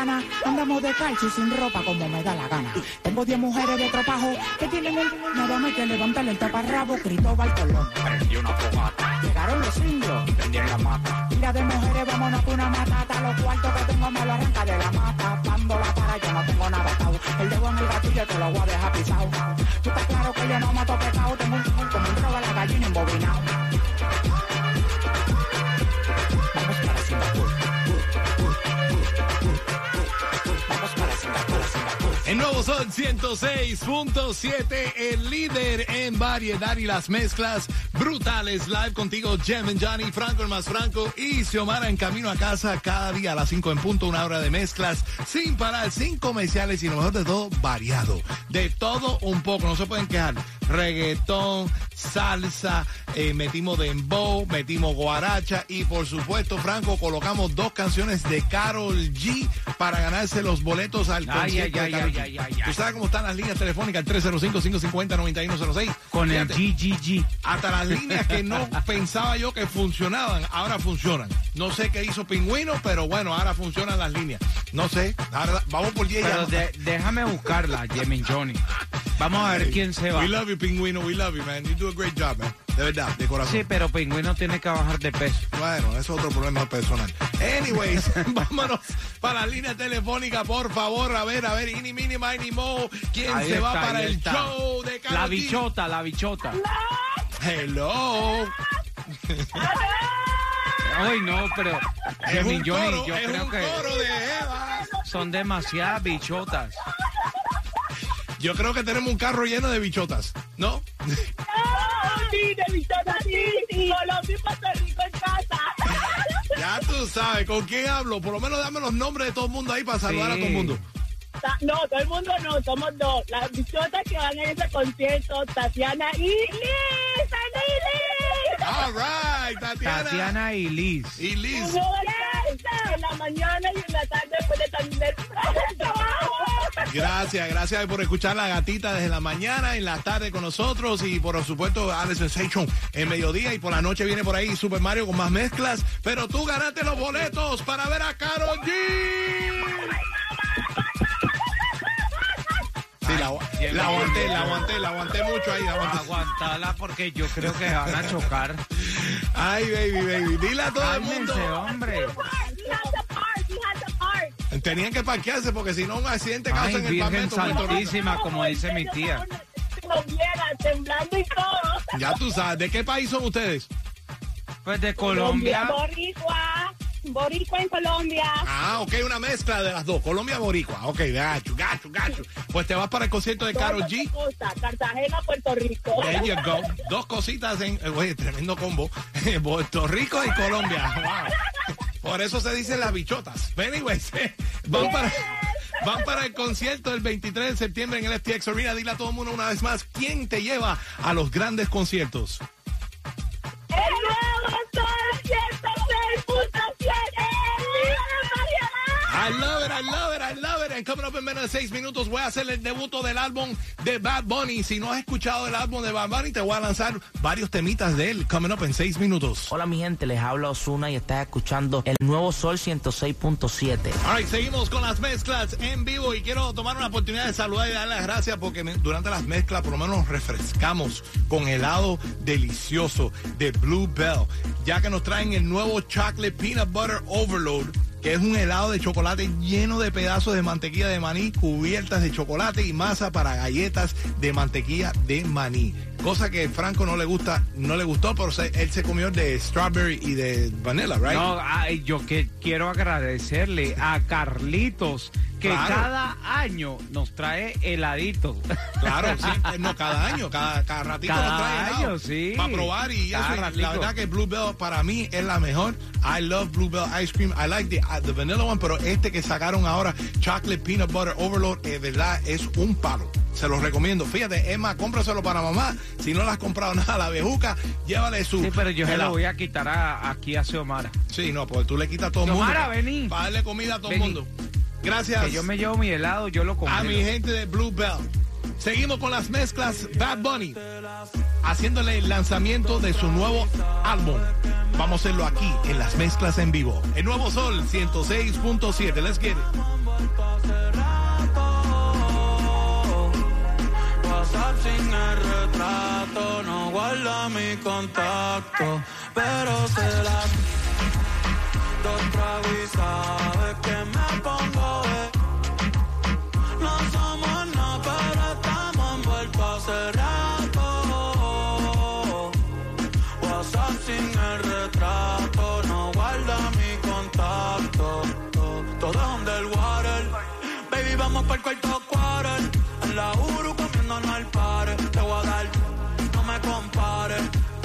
Andamos de calcio y sin ropa como me da la gana. Tengo 10 mujeres de trabajo que tienen el nada más que levantarle el taparrabo, Cristóbal Colón. Prendí una fogata. Llegaron los indios, prendí la mata. Mira de mujeres, vámonos con una matata. Los cuartos que tengo me lo arranca de la mata. Dando la para, yo no tengo nada atado. El dedo en el gatillo te lo voy a dejar pisado. Tú estás claro que yo no mato pecado. Tengo un como un a la gallina embobinado. El nuevo Son 106.7, el líder en variedad y las mezclas brutales. Live contigo, Jem and Johnny, Franco el más Franco y Xiomara en camino a casa cada día a las 5 en punto, una hora de mezclas sin parar, sin comerciales y lo mejor de todo, variado. De todo un poco, no se pueden quejar. Reggaetón, salsa, eh, metimos dembow, metimos guaracha y por supuesto, Franco, colocamos dos canciones de Carol G para ganarse los boletos al concierto ay, de ay, Karol ay, ay, ay, ¿Tú sabes cómo están las líneas telefónicas? El 305-550-9106. Con el GGG. Hasta las líneas que no pensaba yo que funcionaban, ahora funcionan. No sé qué hizo Pingüino, pero bueno, ahora funcionan las líneas. No sé, ahora vamos por 10 Pero llamadas. de- déjame buscarla, Jimmy Johnny. Vamos a ver quién se va. We love you, Pingüino, we love you, man. You do a great job, man. De verdad, de corazón. Sí, pero Pingüino tiene que bajar de peso. Bueno, eso es otro problema personal. Anyways, vámonos para la línea telefónica, por favor. A ver, a ver, ini, mini, mini, mo. ¿Quién Ahí se va para el está. show de La Karol G? bichota, la bichota. Hello. Ay, no, pero yo es creo un que coro de Eva. son demasiadas bichotas. Yo creo que tenemos un carro lleno de bichotas, ¿no? Sí, de Bichota, sí, sí. Colombia y Puerto Rico en casa. Ya tú sabes, ¿con quién hablo? Por lo menos dame los nombres de todo el mundo ahí para saludar a todo el mundo. No, todo el mundo no, somos dos. Las bichotas que van en ese concierto, Tatiana y Liz. ¡Liz! All right, Tatiana. Tatiana y Liz. Y Liz. En la mañana y en la tarde después de terminar el trabajo. Gracias, gracias por escuchar la gatita desde la mañana, en la tarde con nosotros y por supuesto Alex Sensation en mediodía y por la noche viene por ahí Super Mario con más mezclas. Pero tú ganaste los boletos para ver a Karol G. Sí, la, la aguanté, la aguanté, la aguanté mucho ahí. la aguanté. Aguantala porque yo creo que van a chocar. Ay, baby, baby. Dile a todo el mundo. Hombre. Tenían que parquearse porque si no un accidente causa en el Virgen pavimento. Santísima, como dice mi tía. Temblando y todo. Ya tú sabes, ¿de qué país son ustedes? Pues de Colombia. Boricua. Boricua en Colombia. Ah, ok, una mezcla de las dos. Colombia Boricua. Ok, gacho, gacho, gacho. Pues te vas para el concierto de Karol Dos G. cosas, Cartagena, Puerto Rico. There you go. Dos cositas en. Oye, tremendo combo. Puerto Rico y Colombia. Wow. Por eso se dicen las bichotas. Anyways, van para. Van para el concierto el 23 de septiembre en el FTX Arena. Dile a todo el mundo una vez más, ¿quién te lleva a los grandes conciertos? El nuevo Sol 106.7. I love it, I love it, I love it. And coming up en menos de seis minutos voy a hacer el debuto del álbum de Bad Bunny. Si no has escuchado el álbum de Bad Bunny, te voy a lanzar varios temitas de él. Coming up en seis minutos. Hola mi gente, les habla Osuna y estás escuchando el nuevo Sol 106.7. All right, seguimos con las mezclas en vivo y quiero tomar una oportunidad de saludar y darle las gracias porque durante las mezclas por lo menos nos refrescamos con helado delicioso de Blue Bell, ya que nos traen el nuevo Chocolate Peanut Butter Overload que es un helado de chocolate lleno de pedazos de mantequilla de maní, cubiertas de chocolate y masa para galletas de mantequilla de maní. Cosa que Franco no le gusta, no le gustó, pero él se comió de strawberry y de vanilla, right? No, yo que quiero agradecerle a Carlitos que Claro. cada año nos trae heladitos. Claro, sí, eh, no, cada año, cada, cada ratito Cada nos trae helado año, sí. Para probar y Cada eso, la verdad que Bluebell para mí es la mejor. I love Bluebell ice cream. I like the, uh, the vanilla one, pero este que sacaron ahora, chocolate peanut butter overload, es verdad, es un palo. Se los recomiendo. Fíjate, Emma, cómpraselo para mamá. Si no le has comprado nada a la bejuca, llévale su. Sí, pero yo se lo helado. voy a quitar a- aquí a Xiomara. Sí, no, pues tú le quitas a todo el mundo. Xiomara, vení. Para darle comida a todo el mundo. Gracias. Que yo me llevo mi helado, yo lo a congelo. mi gente de Bluebell. Seguimos con las mezclas Bad Bunny, haciéndole el lanzamiento de su nuevo álbum. Vamos a hacerlo aquí, en las mezclas en vivo. El nuevo Sol 106.7. Let's get it. WhatsApp sin el retrato, no guarda mi contacto, pero se las dos tragos y sabes que me el cuarto quarter. En la Uru comiéndonos al pare. Te voy a dar, no me compares.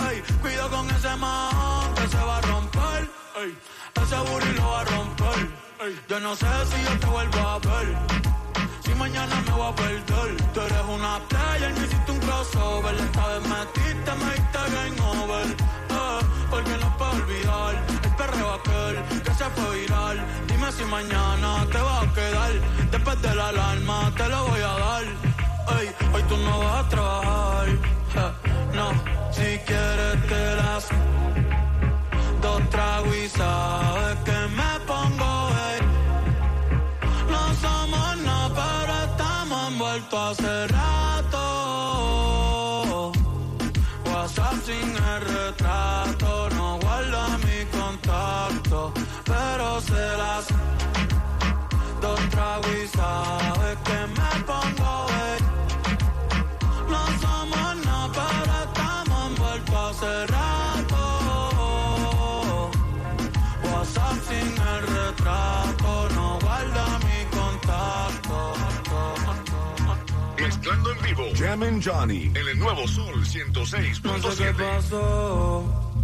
Ey, cuido con ese man que se va a romper. Ey, ese booty lo va a romper. Ey, yo no sé si yo te vuelvo a ver. Si mañana me voy a perder. Tú eres una playa me hiciste un crossover. Esta vez metiste, me diste game over. Eh, porque no puedo olvidar el perreo aquel que se fue viral. Dime si mañana te vas a quedar. Después de la alarma te lo voy a dar. Ey, hoy tú no vas a trabajar. Pero se las dos tragos y sabes que me pongo. No somos nada, pero estamos envueltos hace rato. WhatsApp sin el retrato, no guarda mi contacto. Mezclando en vivo. Jam and Johnny. En el nuevo Sol No sé qué 106.7. pasó.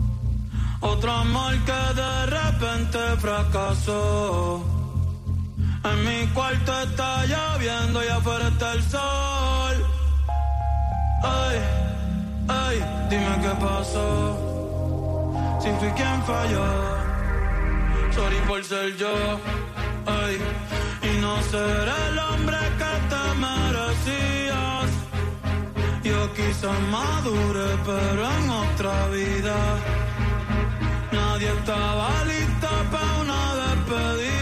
Otro amor que de repente fracasó. En mi cuarto está lloviendo y afuera está el sol. Ay, ay, dime qué pasó. Si fui quien falló. Sorry por ser yo. Ay, y no ser el hombre que te merecías. Yo quizás madure, pero en otra vida. Estaba listo para una despedida.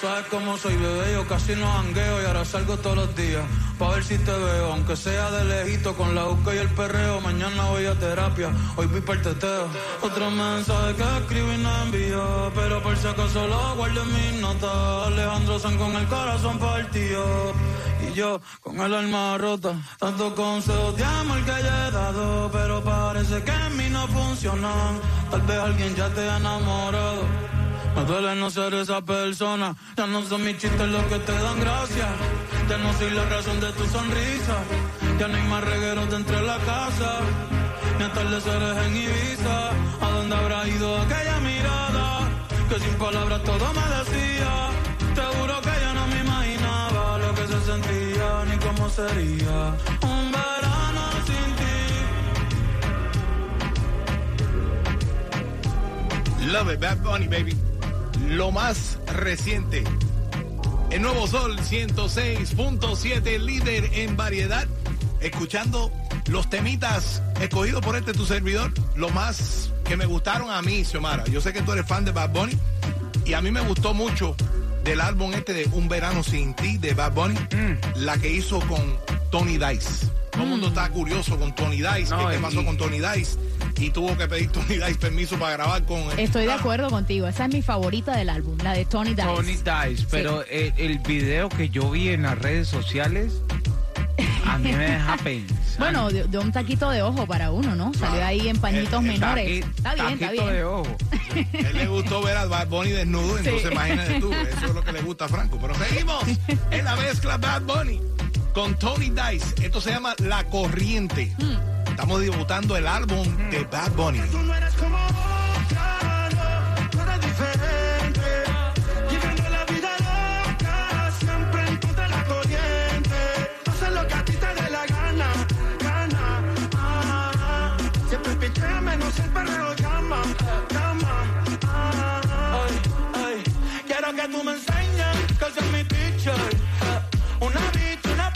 Sabes cómo soy bebé, yo casi no jangueo y ahora salgo todos los días. Pa' ver si te veo, aunque sea de lejito, con la busca y el perreo. Mañana voy a terapia, hoy voy para el teteo. Otro mensaje que escribí y no envío, pero por si acaso lo guardo en mis notas. Alejandro San con el corazón partido. Y yo con el alma rota, tantos consejos de amor que ya he dado, pero parece que en mí no funcionan. Tal vez alguien ya te ha enamorado. Me duele no ser esa persona, ya no son mis chistes los que te dan gracia. Ya no soy la razón de tu sonrisa, ya no hay más regueros dentro de la casa. Ni atardeceres en Ibiza, ¿a dónde habrá ido aquella mirada? Que sin palabras todo me decía. Te juro que yo no me imaginaba lo que se sentía ni cómo sería. Un verano sin ti. Love it, Bad Bunny, baby. Lo más reciente. El nuevo Sol 106.7, líder en variedad. Escuchando los temitas escogidos por este tu servidor. Lo más que me gustaron a mí, Xiomara. Yo sé que tú eres fan de Bad Bunny. Y a mí me gustó mucho del álbum este de Un Verano Sin Ti de Bad Bunny. La que hizo con Tony Dice. Todo el mundo está curioso con Tony Dice. No, ¿Qué, y- pasó con Tony Dice? Y tuvo que pedir Tony Dice permiso para grabar con él. Estoy de Ah, acuerdo contigo. Esa es mi favorita del álbum, la de Tony Dice. Tony Dice, pero el, el video que yo vi en las redes sociales a mí me deja pensar. Bueno, de, de un taquito de ojo para uno, ¿no? Salió ahí en pañitos El- el menores. Taqui- está bien, está taquito de bien. ojo. Él le gustó ver a Bad Bunny desnudo, entonces imagínate tú, eso es lo que le gusta a Franco. Pero seguimos en la mezcla Bad Bunny con Tony Dice. Esto se llama La Corriente. Estamos debutando el álbum de Bad Bunny. Tú no eres como otra, no, tú eres diferente. Viviendo la vida loca, siempre en contra la corriente. Haz lo que a ti te dé la gana, gana. ah. Siempre pichea menos el perreo llama, llama. ah. Quiero que tú me enseñes que soy mi teacher. Una bitch, una.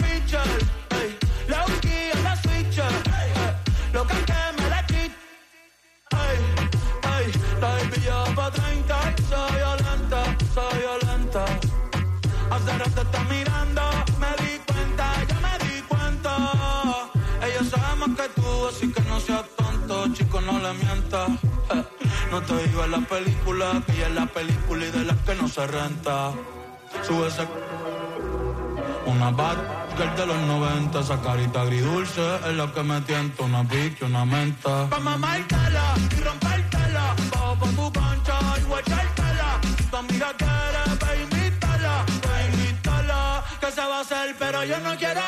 Tonto, chico, no le mientas. Eh, no te digo la película, que es la película y de las que no se renta. Sube ese... Una bad girl de los 90, esa carita agridulce es la que me tienta, una y una menta. Pa' mamártela y rompértela, bajo pa' tu cancha y guachártela. Tu amiga quiere, pa' invitarla, pa' invitarla. Que se va a hacer, pero yo no quiero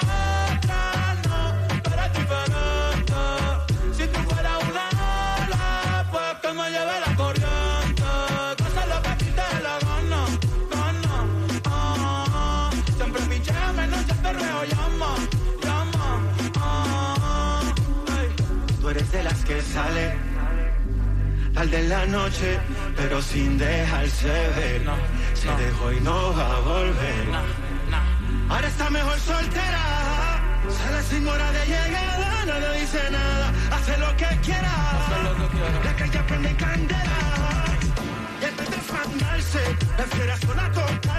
eres de las que sale tarde en la noche, pero sin dejarse ver. Se dejó y no va a volver. Ahora está mejor soltera. Sale sin hora de llegada, no le dice nada. Hace lo que quiera. La calle prende candela. Y vez de fandarse, prefiere sola tocarse.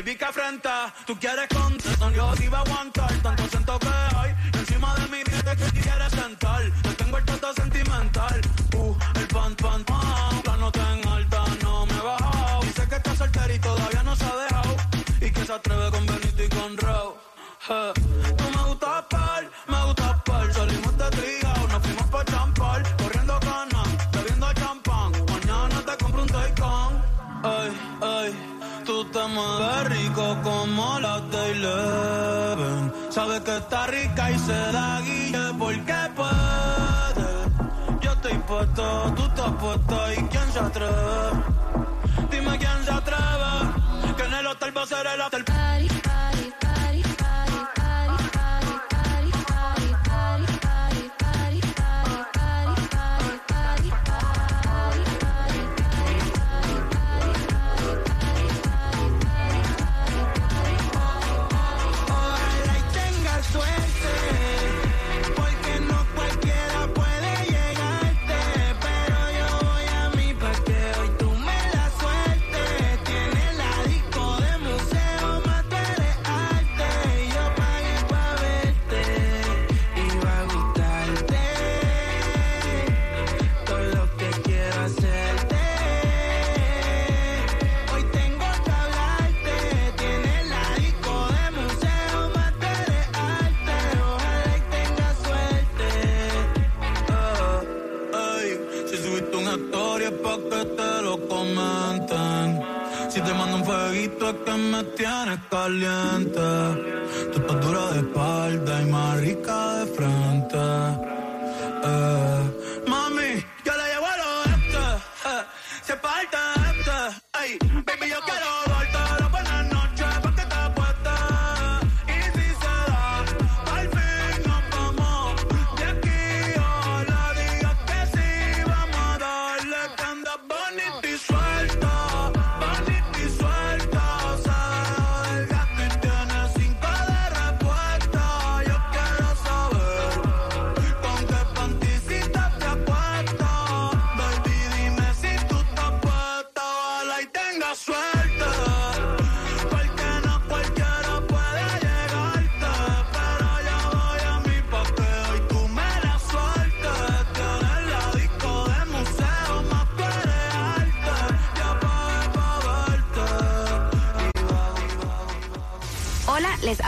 Baby, que afrenta, tú quieres contestar, yo te iba a aguantar, tanto siento que hay, encima de mí dice que te quieres sentar, yo tengo el trato sentimental, uh, el pan, pan, pan, la nota en alta, no me he bajado, dice que está soltera y todavía no se ha dejado, y que se atreve con Benito y con Raúl, Eh, mueves rico como la Eleven, sabes que está rica y se da guille porque puede, yo estoy puesto, tú estás puesta y quién se atreve,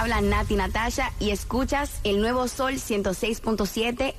habla Nati Natasha y escuchas el nuevo Sol 106.7